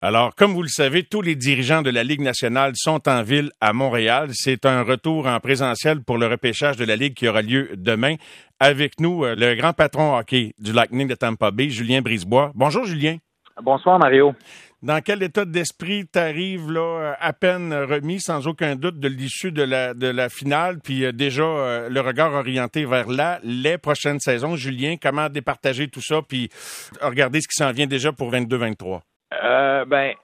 Alors, comme vous le savez, tous les dirigeants de la Ligue nationale sont en ville à Montréal. C'est un retour en présentiel pour le repêchage de la Ligue qui aura lieu demain. Avec nous, euh, le grand patron hockey du Lightning de Tampa Bay, Julien Brisebois. Bonjour, Julien. Bonsoir, Mario. Dans quel état d'esprit t'arrives là, à peine remis, sans aucun doute, de l'issue de la, de la finale, puis euh, déjà euh, le regard orienté vers là, les prochaines saisons. Julien, comment départager tout ça, puis regarder ce qui s'en vient déjà pour 22-23? Euh, ben,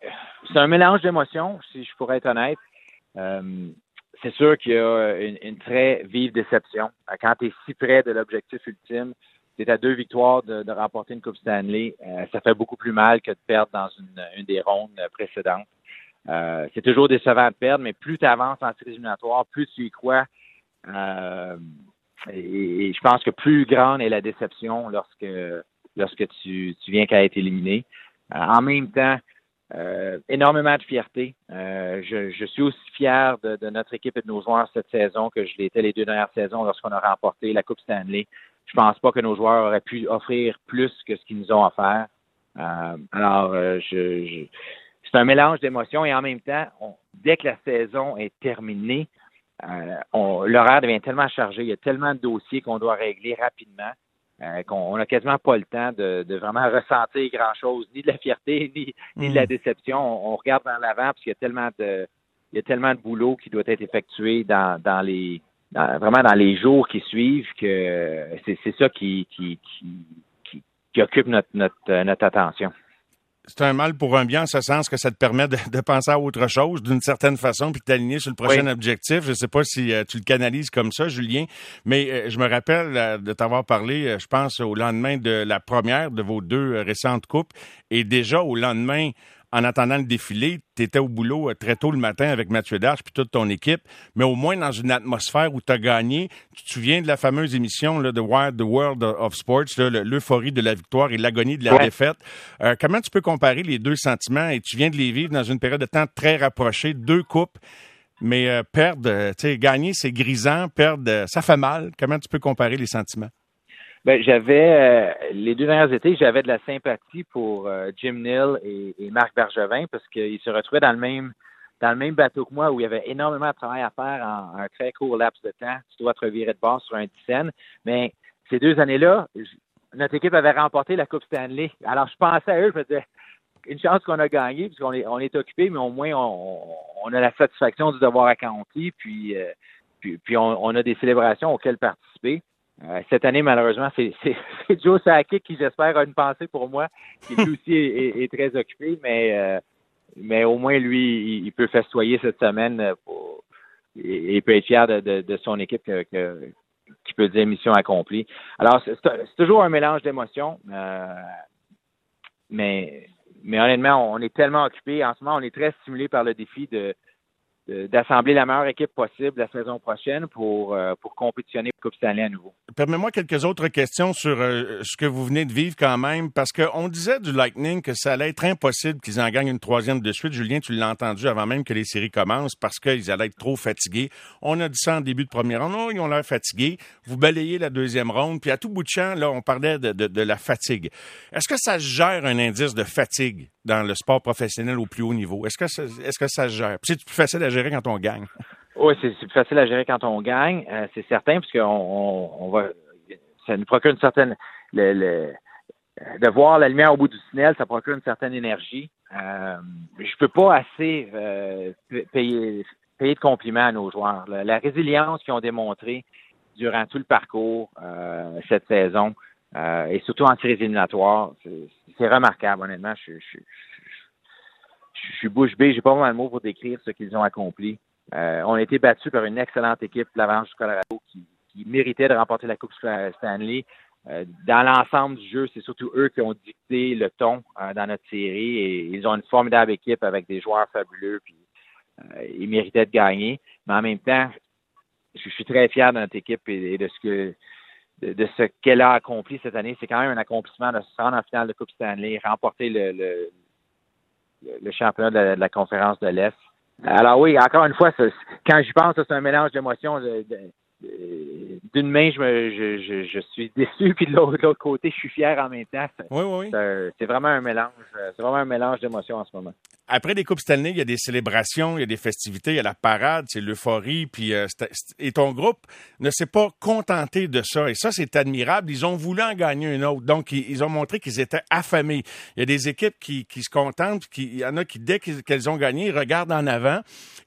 c'est un mélange d'émotions, si je pourrais être honnête. Euh, c'est sûr qu'il y a une, très vive déception. Quand tu es si près de l'objectif ultime, tu es à deux victoires de, remporter une Coupe Stanley, euh, ça fait beaucoup plus mal que de perdre dans une, des rondes précédentes. c'est toujours décevant de perdre, mais plus tu avances en séries éliminatoires, plus tu y crois. Et, je pense que plus grande est la déception lorsque lorsque tu, tu viens qu'à être éliminé. Euh, en même temps, euh, énormément de fierté. Euh, je, suis aussi fier de, notre équipe et de nos joueurs cette saison que je l'étais les deux dernières saisons lorsqu'on a remporté la Coupe Stanley. Je pense pas que nos joueurs auraient pu offrir plus que ce qu'ils nous ont offert. alors, je, c'est un mélange d'émotions et en même temps, dès que la saison est terminée, l'horaire devient tellement chargé, il y a tellement de dossiers qu'on doit régler rapidement euh, qu'on n'a quasiment pas le temps de, vraiment ressentir grand-chose, ni de la fierté, ni, de la hmm. déception. On, regarde vers l'avant parce qu'il y a tellement de il y a tellement de boulot qui doit être effectué dans, les vraiment dans les jours qui suivent que c'est ça qui, qui, qui, occupe notre, notre, notre attention c'est un mal pour un bien en ce sens que ça te permet de, penser à autre chose d'une certaine façon puis de t'aligner sur le prochain objectif. Je ne sais pas si euh, tu le canalises comme ça, Julien, mais euh, je me rappelle euh, de t'avoir parlé, je pense, au lendemain de la première de vos deux récentes coupes et déjà au lendemain en attendant le défilé, tu étais au boulot euh, très tôt le matin avec Mathieu Darche puis toute ton équipe, mais au moins dans une atmosphère où tu as gagné. Tu te souviens de la fameuse émission là, de Wild, The World of Sports, l'euphorie de la victoire et l'agonie de la défaite. Euh, comment tu peux comparer les deux sentiments? Et tu viens de les vivre dans une période de temps très rapprochée, deux coupes, mais euh, perdre, tu sais, gagner c'est grisant, perdre, ça fait mal. Comment tu peux comparer les sentiments? Ben, j'avais euh, les deux derniers étés, j'avais de la sympathie pour euh, Jim Neal et, Marc Bergevin parce qu'ils se retrouvaient dans le même dans le même bateau que moi où il y avait énormément de travail à faire en, un très court laps de temps. Tu dois te revirer de bord sur un dizaine. Mais ces deux années-là, notre équipe avait remporté la Coupe Stanley. Alors je pensais à eux, je me disais une chance qu'on a gagné, puisqu'on est, on est occupé, mais au moins on, a la satisfaction du devoir accompli, puis, euh, puis, puis on, on, a des célébrations auxquelles participer. Euh, cette année, malheureusement, c'est Joe Sakic qui, j'espère, a une pensée pour moi, qui lui aussi est, très occupé, mais, euh, mais au moins, lui, il, peut festoyer cette semaine euh, pour, et, il peut être fier de, son équipe qui peut dire mission accomplie. Alors, c'est toujours un mélange d'émotions, mais, mais honnêtement, on est tellement occupé. En ce moment, on est très stimulé par le défi de, d'assembler la meilleure équipe possible la saison prochaine pour, euh, pour compétitionner pour Coupe Stanley à nouveau. Permets-moi quelques autres questions sur euh, ce que vous venez de vivre quand même, parce qu'on disait du Lightning que ça allait être impossible qu'ils en gagnent une troisième de suite. Julien, tu l'as entendu avant même que les séries commencent, parce qu'ils allaient être trop fatigués. On a dit ça en début de première ronde, non, ils ont l'air fatigués. Vous balayez la deuxième ronde, puis à tout bout de champ, là, on parlait de, de, de la fatigue. Est-ce que ça gère un indice de fatigue? Dans le sport professionnel au plus haut niveau? Est-ce que, ça, est-ce que ça se gère? c'est plus facile à gérer quand on gagne. Oui, c'est, plus facile à gérer quand on gagne, euh, c'est certain, qu'on on, va, ça nous procure une certaine, de voir la lumière au bout du tunnel, ça procure une certaine énergie. Euh, je peux pas assez euh, payer, payer de compliments à nos joueurs. La, résilience qu'ils ont démontrée durant tout le parcours euh, cette saison, et surtout en séries c'est remarquable, honnêtement. Je, je, je, suis bouche bée, j'ai pas vraiment le mot pour décrire ce qu'ils ont accompli. Euh, on a été battus par une excellente équipe, l'Avalanche du Colorado, qui, qui, méritait de remporter la Coupe Stanley. Euh, dans l'ensemble du jeu, c'est surtout eux qui ont dicté le ton euh, dans notre série et ils ont une formidable équipe avec des joueurs fabuleux. Puis, ils méritaient de gagner. Mais en même temps, je, suis très fier de notre équipe et de ce que de, ce qu'elle a accompli cette année. C'est quand même un accomplissement de se rendre en finale de Coupe Stanley, remporter le, le, le championnat de la, conférence de l'Est. Alors oui, encore une fois, quand j'y pense, c'est un mélange d'émotions. D'une main, je, me, je, suis déçu, puis de l'autre côté, je suis fier en même temps. Oui, oui, oui. C'est vraiment un mélange. C'est vraiment un mélange d'émotions en ce moment. Après des Coupes Stanley, il y a des célébrations, il y a des festivités, il y a la parade, c'est l'euphorie, puis euh, et ton groupe ne s'est pas contenté de ça. Et ça, c'est admirable. Ils ont voulu en gagner une autre. Donc, ils, ont montré qu'ils étaient affamés. Il y a des équipes qui, qui se contentent, qui, il y en a qui, dès qu'elles ont gagné, regardent en avant.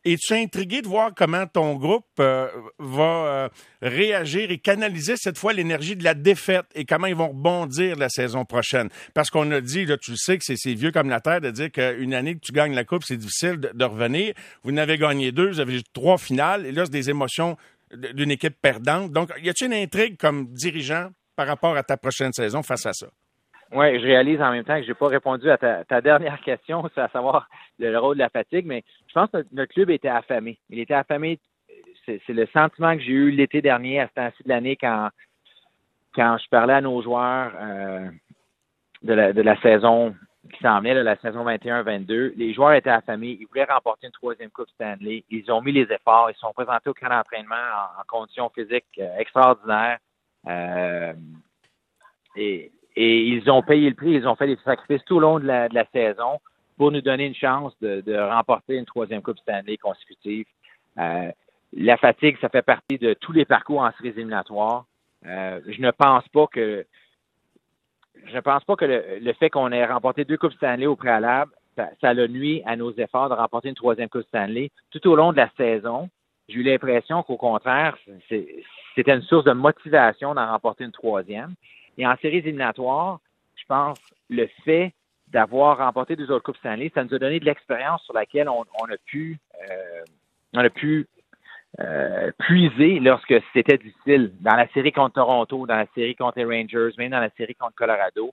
Et tu es intrigué de voir comment ton groupe euh, va euh, réagir et canaliser cette fois l'énergie de la défaite et comment ils vont rebondir la saison prochaine. Parce qu'on a dit, là, tu le sais que c'est vieux comme la terre de dire qu'une année que tu gagnes la Coupe, c'est difficile de, revenir. Vous n'avez gagné deux, vous avez trois finales, et là, c'est des émotions d'une équipe perdante. Donc, y a-t-il une intrigue comme dirigeant par rapport à ta prochaine saison face à ça? Oui, je réalise en même temps que je n'ai pas répondu à ta, dernière question, c'est à savoir le, rôle de la fatigue, mais je pense que notre, club était affamé. Il était affamé. C'est le sentiment que j'ai eu l'été dernier, à ce temps-ci de l'année, quand, quand je parlais à nos joueurs euh, de, la, de la saison qui s'en venait, la saison 21-22. Les joueurs étaient affamés. Ils voulaient remporter une troisième Coupe Stanley. Ils ont mis les efforts. Ils se sont présentés au camp d'entraînement en, conditions physiques euh, extraordinaires. Euh, et, ils ont payé le prix. Ils ont fait des sacrifices tout au long de la, saison pour nous donner une chance de, remporter une troisième Coupe Stanley consécutive. La fatigue, ça fait partie de tous les parcours en séries éliminatoires. je ne pense pas que je ne pense pas que le, fait qu'on ait remporté deux Coupes Stanley au préalable, ça, ça a nuit à nos efforts de remporter une troisième Coupe Stanley. Tout au long de la saison, j'ai eu l'impression qu'au contraire, c'était une source de motivation d'en remporter une troisième. Et en séries éliminatoires, je pense le fait d'avoir remporté deux autres Coupes Stanley, ça nous a donné de l'expérience sur laquelle on, a pu euh, on a pu euh, puiser lorsque c'était difficile. Dans la série contre Toronto, dans la série contre les Rangers, même dans la série contre Colorado,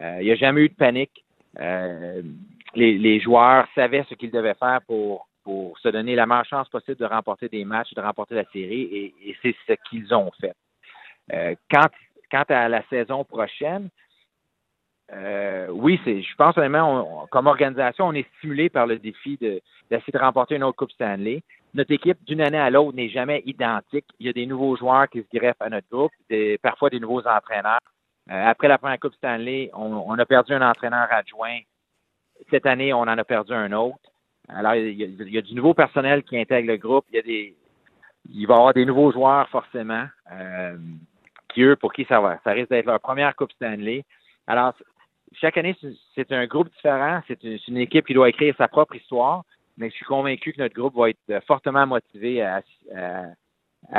euh, il n'y a jamais eu de panique. Euh, les, joueurs savaient ce qu'ils devaient faire pour, se donner la meilleure chance possible de remporter des matchs, de remporter la série, et, c'est ce qu'ils ont fait. quant, quant à la saison prochaine, oui, c'est, je pense honnêtement, comme organisation, on est stimulé par le défi de, d'essayer de remporter une autre Coupe Stanley notre équipe, d'une année à l'autre, n'est jamais identique. Il y a des nouveaux joueurs qui se greffent à notre groupe, des, parfois des nouveaux entraîneurs. Euh, après la première Coupe Stanley, on, a perdu un entraîneur adjoint. Cette année, on en a perdu un autre. Alors, il y, a, du nouveau personnel qui intègre le groupe. Il y a des, il va y avoir des nouveaux joueurs forcément, euh, qui eux, pour qui ça va, ça risque d'être leur première Coupe Stanley. Alors, chaque année, c'est un groupe différent. C'est une, équipe qui doit écrire sa propre histoire mais je suis convaincu que notre groupe va être fortement motivé à,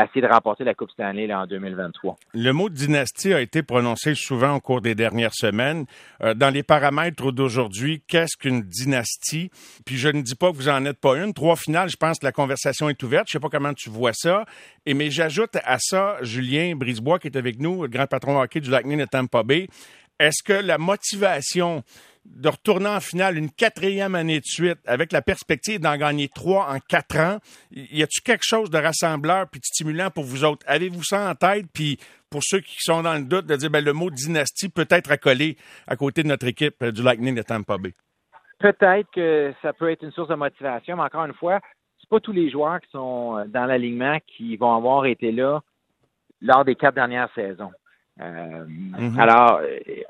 essayer de remporter la Coupe Stanley en 2023. Le mot dynastie a été prononcé souvent au cours des dernières semaines. Euh, dans les paramètres d'aujourd'hui, qu'est-ce qu'une dynastie? Puis je ne dis pas que vous en êtes pas une. Trois finales, je pense que la conversation est ouverte. Je sais pas comment tu vois ça. Et mais j'ajoute à ça Julien Brisebois qui est avec nous, le grand patron hockey du Lightning de Tampa Bay. Est-ce que la motivation de retourner en finale une quatrième année de suite avec la perspective d'en gagner trois en quatre ans, y a-tu quelque chose de rassembleur puis de stimulant pour vous autres? Avez-vous ça en tête? Puis pour ceux qui sont dans le doute, de dire ben, le mot dynastie peut être accolé à côté de notre équipe euh, du Lightning de Tampa Bay. Peut-être que ça peut être une source de motivation, mais encore une fois, c'est pas tous les joueurs qui sont euh, dans l'alignement qui vont avoir été là lors des quatre dernières saisons. Euh, mhm. Alors,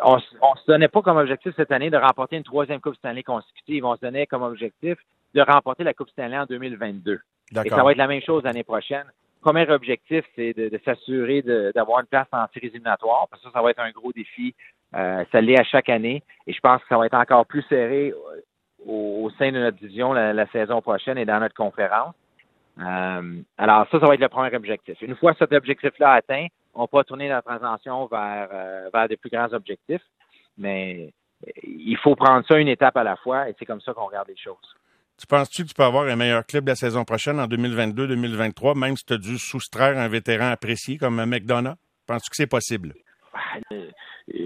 on, ne se donnait pas comme objectif cette année de remporter une troisième Coupe Stanley consécutive. On se donnait comme objectif de remporter la Coupe Stanley en 2022. Et ça va être la même chose l'année prochaine. Premier objectif, c'est de, s'assurer d'avoir une place en séries éliminatoires, parce que ça, ça va être un gros défi. Euh, ça l'est à chaque année. Et je pense que ça va être encore plus serré au, sein de notre division la, saison prochaine et dans notre conférence. Euh, alors, ça, ça va être le premier objectif. Une fois cet objectif-là atteint, on peut tourner la transition vers, euh, vers des plus grands objectifs, mais il faut prendre ça une étape à la fois et c'est comme ça qu'on regarde les choses. Tu penses-tu que tu peux avoir un meilleur club la saison prochaine en 2022-2023, même si tu as dû soustraire un vétéran apprécié comme McDonough? Penses-tu que c'est possible? Euh,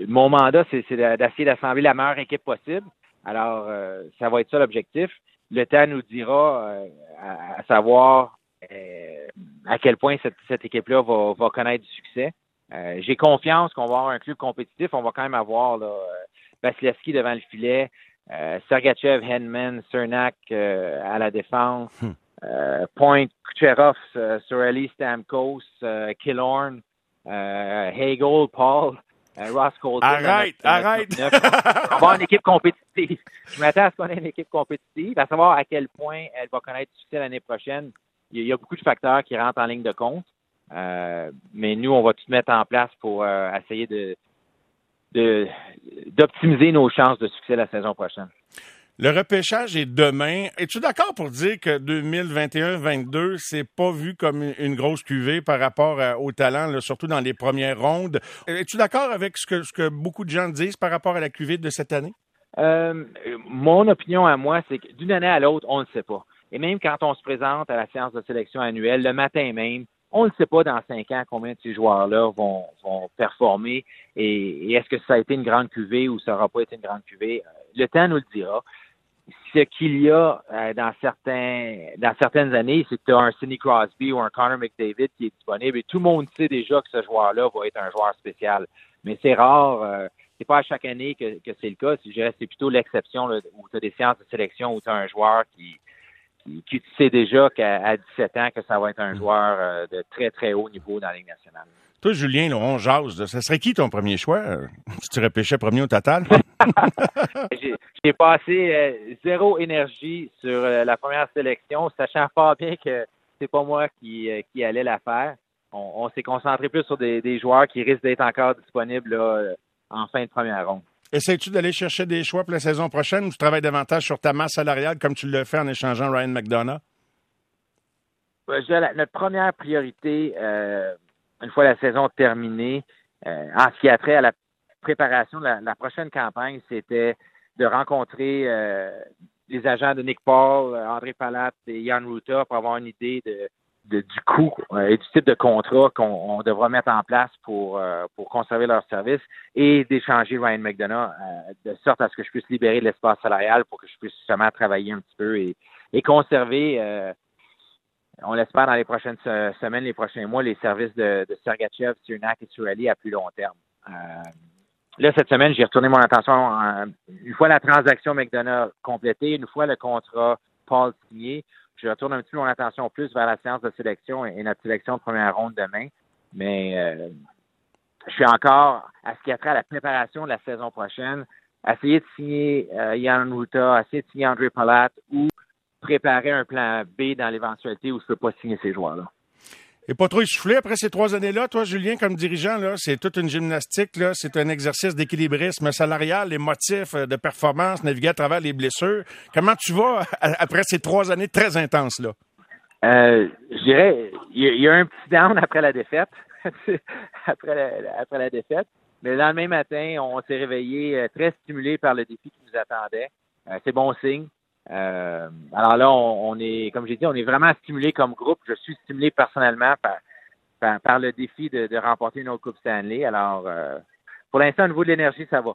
mon mandat, c'est d'essayer d'assembler la meilleure équipe possible. Alors, euh, ça va être ça l'objectif. Le temps nous dira à, savoir à quel point cette, équipe-là va, connaître du succès. Euh, j'ai confiance qu'on va avoir un club compétitif. On va quand même avoir là, euh, Vasilevski devant le filet, euh, Sergachev, Henman, Cernak à la défense. Hmm. Point, Kucherov, Sorelli, Stamkos, Killorn, Hagel, Paul. Ross Colton. Arrête, arrête. On va avoir une équipe compétitive. Je m'attends à ce qu'on ait une équipe compétitive, à savoir à quel point elle va connaître succès l'année prochaine. Il y, a, beaucoup de facteurs qui rentrent en ligne de compte. Euh, mais nous, on va tout mettre en place pour euh, essayer de d'optimiser nos chances de succès la saison prochaine. Le repêchage est demain. Es-tu d'accord pour dire que 2021-22, c'est pas vu comme une grosse cuvée par rapport au talent, surtout dans les premières rondes? Es-tu d'accord avec ce que, ce que beaucoup de gens disent par rapport à la cuvée de cette année? Euh, mon opinion à moi, c'est que d'une année à l'autre, on ne sait pas. Et même quand on se présente à la séance de sélection annuelle, le matin même, on ne sait pas dans cinq ans combien de ces joueurs-là vont, vont performer et, est-ce que ça a été une grande cuvée ou ça n'aura pas été une grande cuvée. Le temps nous le dira. Ce qu'il y a euh, dans certains dans certaines années, c'est que tu as un Sidney Crosby ou un Connor McDavid qui est disponible et tout le monde sait déjà que ce joueur-là va être un joueur spécial. Mais c'est rare. Euh, c'est pas à chaque année que, que c'est le cas. C'est plutôt l'exception où tu as des séances de sélection où tu as un joueur qui, qui, sait déjà qu'à 17 ans que ça va être un mm. joueur euh, de très, très haut niveau dans la Ligue nationale. Toi, Julien, là, on jase. Ça serait qui ton premier choix? Euh, si tu repêchais premier au total? J'ai passé euh, zéro énergie sur la première sélection, sachant fort bien que c'est pas moi qui, qui allait la faire. On, s'est concentré plus sur des, des joueurs qui risquent d'être encore disponibles là, en fin de première ronde. Essayes-tu d'aller chercher des choix pour la saison prochaine ou tu travailles davantage sur ta masse salariale comme tu le fais en échangeant Ryan McDonough? notre première priorité, euh, une fois la saison terminée, euh, en ce qui a trait à la préparation de la, prochaine campagne, c'était de rencontrer euh, les agents de Nick Paul, André Palat et Jan Ruta pour avoir une idée de du coût euh, et du type de contrat qu'on devra mettre en place pour, euh, pour conserver leur service et d'échanger Ryan McDonough euh, de sorte à ce que je puisse libérer de l'espace salarial pour que je puisse justement travailler un petit peu et, et conserver, on l'espère dans les prochaines semaines, les prochains mois, les services de, de Sergachev, Cernak et Surali à plus long terme. là, cette semaine, j'ai retourné mon attention une fois la transaction McDonough complétée, une fois le contrat Paul signé je retourne un petit peu mon attention plus vers la séance de sélection et, notre sélection de première ronde demain. Mais euh, je suis encore à ce qui a trait à la préparation de la saison prochaine, essayer de signer euh, Yann Ruta, essayer de signer André Palat ou préparer un plan B dans l'éventualité où je ne peux pas signer ces joueurs-là. Et pas trop essoufflé après ces trois années-là, toi, Julien, comme dirigeant, c'est toute une gymnastique, c'est un exercice d'équilibrisme salarial, les motifs euh, de performance, naviguer à travers les blessures. Comment tu vas après ces trois années très intenses-là? Euh, je dirais, il y, a un petit down après la défaite, après, la, après la défaite. Mais le lendemain matin, on s'est réveillé euh, très stimulé par le défi qui nous attendait. c'est bon signe. Euh, alors là, on, est, comme j'ai dit, on est vraiment stimulé comme groupe. Je suis stimulé personnellement par, par, le défi de, remporter une autre Coupe Stanley. Alors, euh, pour l'instant, au niveau de l'énergie, ça va.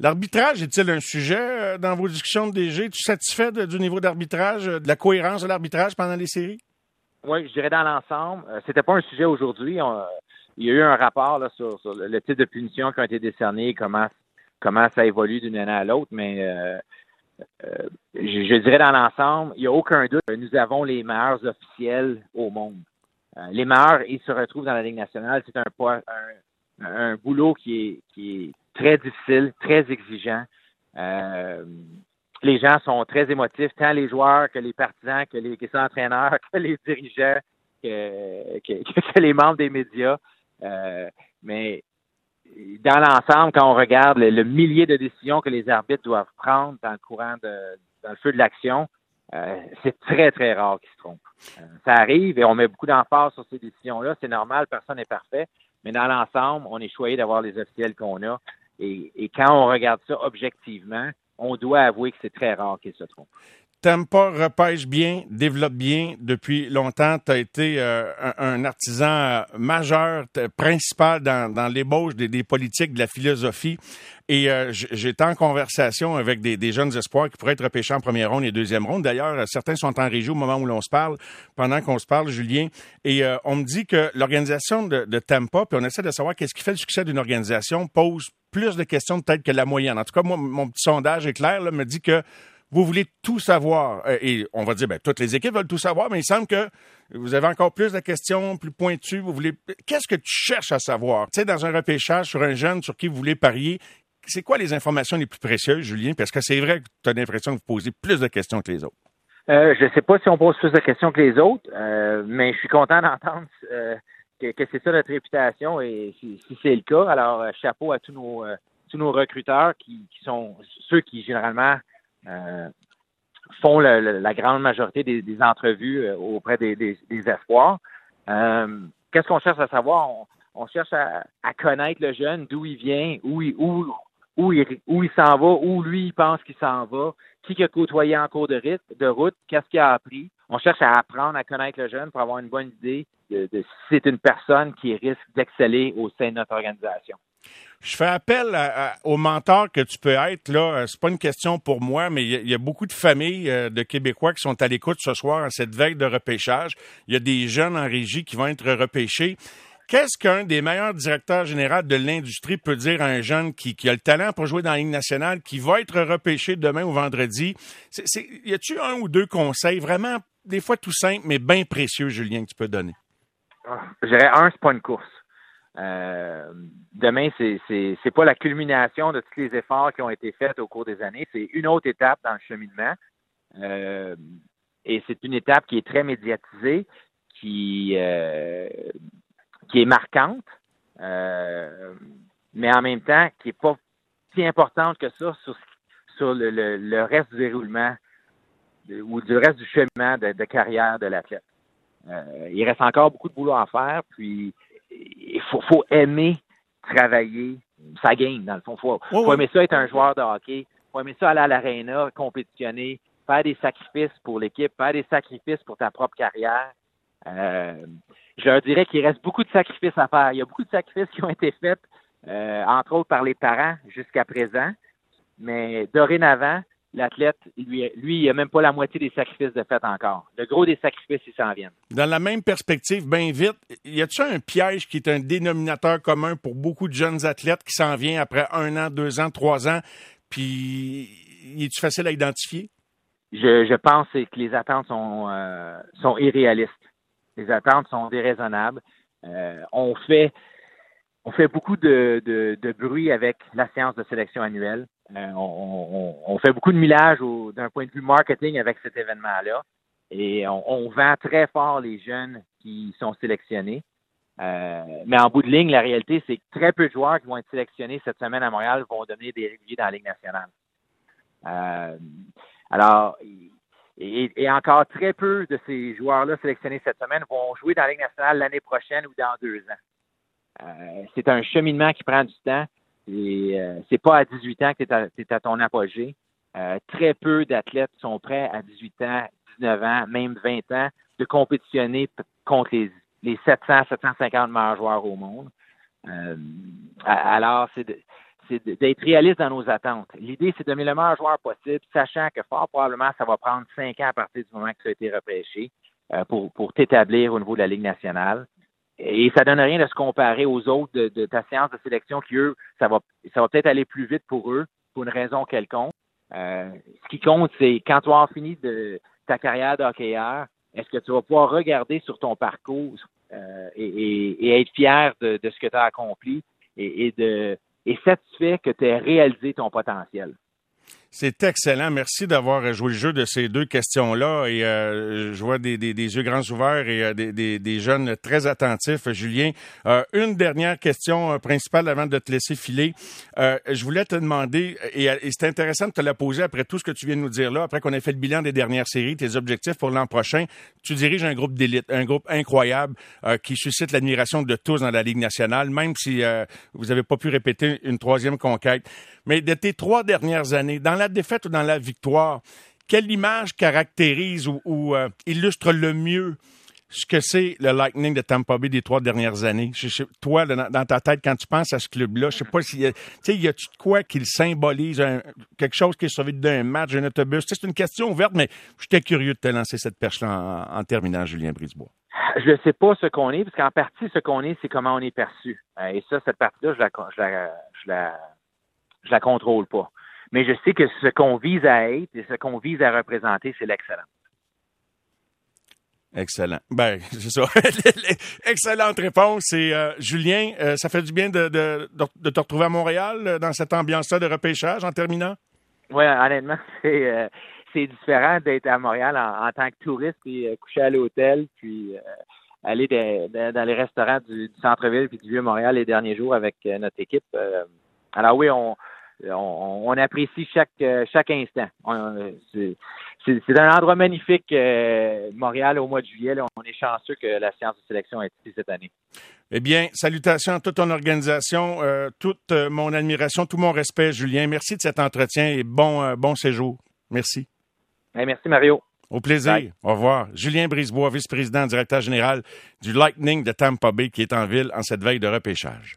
L'arbitrage est-il un sujet euh, dans vos discussions de DG? Tu satisfait du niveau d'arbitrage, de la cohérence de l'arbitrage pendant les séries? Oui, je dirais dans l'ensemble. C'était pas un sujet aujourd'hui. Il y a eu un rapport sur, le type de punition qui ont été décernées, comment, comment ça évolue d'une année à l'autre, mais euh, je, dirais dans l'ensemble, il n'y a aucun doute que nous avons les meilleurs officiels au monde. Euh, les meilleurs, ils se retrouvent dans la Ligue nationale. C'est un, boulot qui est, très difficile, très exigeant. Euh, les gens sont très émotifs, tant les joueurs que les partisans, que les, que les entraîneurs, que les dirigeants, que, que, les membres des médias. mais dans l'ensemble, quand on regarde le, millier de décisions que les arbitres doivent prendre dans le courant de, dans le feu de l'action, euh, c'est très, très rare qu'ils se trompent. Euh, ça arrive et on met beaucoup d'emphase sur ces décisions-là. C'est normal, personne n'est parfait. Mais dans l'ensemble, on est choyé d'avoir les officiels qu'on a. Et, et, quand on regarde ça objectivement, on doit avouer que c'est très rare qu'ils se trompent. Tampa repêche bien, développe bien depuis longtemps. Tu as été euh, un, artisan euh, majeur, principal dans, dans l'ébauche des, des, politiques, de la philosophie. Et euh, j'étais en conversation avec des, des, jeunes espoirs qui pourraient être repêchés en première ronde et deuxième ronde. D'ailleurs, certains sont en régie au moment où l'on se parle, pendant qu'on se parle, Julien. Et on me dit que l'organisation de, de Tampa, puis on essaie de savoir qu'est-ce qui fait le succès d'une organisation, pose plus de questions peut-être que la moyenne. En tout cas, moi, mon petit sondage est clair, là, me dit que vous voulez tout savoir. Euh, et on va dire, ben, toutes les équipes veulent tout savoir, mais il semble que vous avez encore plus de questions plus pointues. Vous voulez, qu'est-ce que tu cherches à savoir? Tu sais, dans un repêchage sur un jeune sur qui vous voulez parier, c'est quoi les informations les plus précieuses, Julien? Parce que c'est vrai que tu as l'impression que vous posez plus de questions que les autres. Euh, je ne sais pas si on pose plus de questions que les autres, euh, mais je suis content d'entendre que, c'est ça notre réputation et si, c'est le cas, alors chapeau à tous nos tous nos recruteurs qui, sont ceux qui généralement font la grande majorité des, entrevues auprès des, espoirs. Qu'est-ce qu'on cherche à savoir? On, cherche à, connaître le jeune, d'où il vient, où il, où, où il, où il s'en va, où lui il pense qu'il s'en va, qui a côtoyé en cours de, de route, qu'est-ce qu'il a appris. On cherche à apprendre à connaître le jeune pour avoir une bonne idée de, si c'est une personne qui risque d'exceller au sein de notre organisation. Je fais appel au mentor que tu peux être. Là, euh, c'est pas une question pour moi, mais il y, a beaucoup de familles euh, de Québécois qui sont à l'écoute ce soir à cette veille de repêchage. Il y a des jeunes en régie qui vont être repêchés. Qu'est-ce qu'un des meilleurs directeurs généraux de l'industrie peut dire à un jeune qui, a le talent pour jouer dans la Ligue nationale, qui va être repêché demain ou vendredi? y a-tu un ou deux conseils vraiment, des fois tout simples, mais bien précieux, Julien, que tu peux donner? Ah, je dirais un, c'est pas une course. Euh, demain, c'est, c'est, pas la culmination de tous les efforts qui ont été faits au cours des années. C'est une autre étape dans le cheminement. Euh, et c'est une étape qui est très médiatisée, qui, euh, qui est marquante, euh, mais en même temps qui n'est pas si importante que ça sur, sur le, le, reste du déroulement ou du reste du chemin de, carrière de l'athlète. Euh, il reste encore beaucoup de boulot à faire, puis il faut, faut aimer travailler sa game, dans le fond. Il faut, faut aimer ça être un joueur de hockey, il faut aimer ça aller à l'aréna, compétitionner, faire des sacrifices pour l'équipe, faire des sacrifices pour ta propre carrière. Euh, je leur dirais qu'il reste beaucoup de sacrifices à faire. Il y a beaucoup de sacrifices qui ont été faits, euh, entre autres par les parents jusqu'à présent. Mais dorénavant, l'athlète, lui, lui, il n'a même pas la moitié des sacrifices de fait encore. Le gros des sacrifices, ils s'en viennent. Dans la même perspective, bien vite, y a-t-il un piège qui est un dénominateur commun pour beaucoup de jeunes athlètes qui s'en vient après un an, deux ans, trois ans, puis est-tu facile à identifier? Je, je pense que les attentes sont, euh, sont irréalistes. Les attentes sont déraisonnables. Euh, on fait on fait beaucoup de, de, bruit avec la séance de sélection annuelle. Euh, on, fait beaucoup de millage d'un point de vue marketing avec cet événement-là. Et on, vend très fort les jeunes qui sont sélectionnés. Euh, mais en bout de ligne, la réalité, c'est que très peu de joueurs qui vont être sélectionnés cette semaine à Montréal vont devenir des réguliers dans la Ligue nationale. alors, et, encore très peu de ces joueurs-là sélectionnés cette semaine vont jouer dans la Ligue nationale l'année prochaine ou dans deux ans. Euh, c'est un cheminement qui prend du temps. Et euh, c'est pas à 18 ans que tu es, à ton apogée. Euh, très peu d'athlètes sont prêts à 18 ans, 19 ans, même 20 ans, de compétitionner contre les, les 700, 750 meilleurs joueurs au monde. alors, c'est d'être réaliste dans nos attentes. L'idée, c'est de devenir le meilleur joueur possible, sachant que fort probablement, ça va prendre cinq ans à partir du moment que tu as été repêché euh, pour, pour t'établir au niveau de la Ligue nationale. Et ça donne rien de se comparer aux autres de, ta séance de sélection qui, eux, ça va, ça va peut-être aller plus vite pour eux, pour une raison quelconque. Euh, ce qui compte, c'est quand tu auras fini de ta carrière de hockeyeur, est-ce que tu vas pouvoir regarder sur ton parcours euh, et, être fier de, ce que tu as accompli et, et de et satisfait que tu aies réalisé ton potentiel? C'est excellent. Merci d'avoir joué le jeu de ces deux questions-là. Et euh, je vois des, des, des, yeux grands ouverts et euh, des, des, jeunes très attentifs. Julien, euh, une dernière question principale avant de te laisser filer. je voulais te demander, et, c'est intéressant de te la poser après tout ce que tu viens de nous dire là, après qu'on ait fait le bilan des dernières séries, tes objectifs pour l'an prochain. Tu diriges un groupe d'élite, un groupe incroyable qui suscite l'admiration de tous dans la Ligue nationale, même si vous n'avez pas pu répéter une troisième conquête. Mais de tes trois dernières années, dans la défaite ou dans la victoire, quelle image caractérise ou, euh, illustre le mieux ce que c'est le Lightning de Tampa Bay des trois dernières années? toi, dans, ta tête, quand tu penses à ce club-là, je sais pas s'il y a, y a-tu de quoi qu'il symbolise quelque chose qui est sauvé d'un match, d'un autobus? c'est une question ouverte, mais j'étais curieux de te lancer cette perche-là en, terminant, Julien Brisebois. Je ne sais pas ce qu'on est, parce qu'en partie, ce qu'on est, c'est comment on est perçu. Euh, et ça, cette partie-là, la, la, je la, je la contrôle pas. Mais je sais que ce qu'on vise à être et ce qu'on vise à représenter, c'est l'excellence. Excellent. Ben, c'est ça. Excellente réponse. Et euh, Julien, euh, ça fait du bien de, de, de, te retrouver à Montréal euh, dans cette ambiance-là de repêchage en terminant? Oui, honnêtement, c'est différent d'être à Montréal en, tant que touriste et coucher à l'hôtel, puis aller dans les restaurants du, centre-ville puis du Vieux-Montréal les derniers jours avec notre équipe. alors oui, on, on, apprécie chaque chaque instant. C'est un endroit magnifique, euh, Montréal, au mois de juillet. on est chanceux que la séance de sélection ait ici cette année. Eh bien, salutations à toute ton organisation, euh, toute euh, mon admiration, tout mon respect, Julien. Merci de cet entretien et bon, bon séjour. Merci. Eh, merci, Mario. Au plaisir. Au revoir. Julien Brisebois, vice-président, directeur général du Lightning de Tampa Bay, qui est en ville en cette veille de repêchage.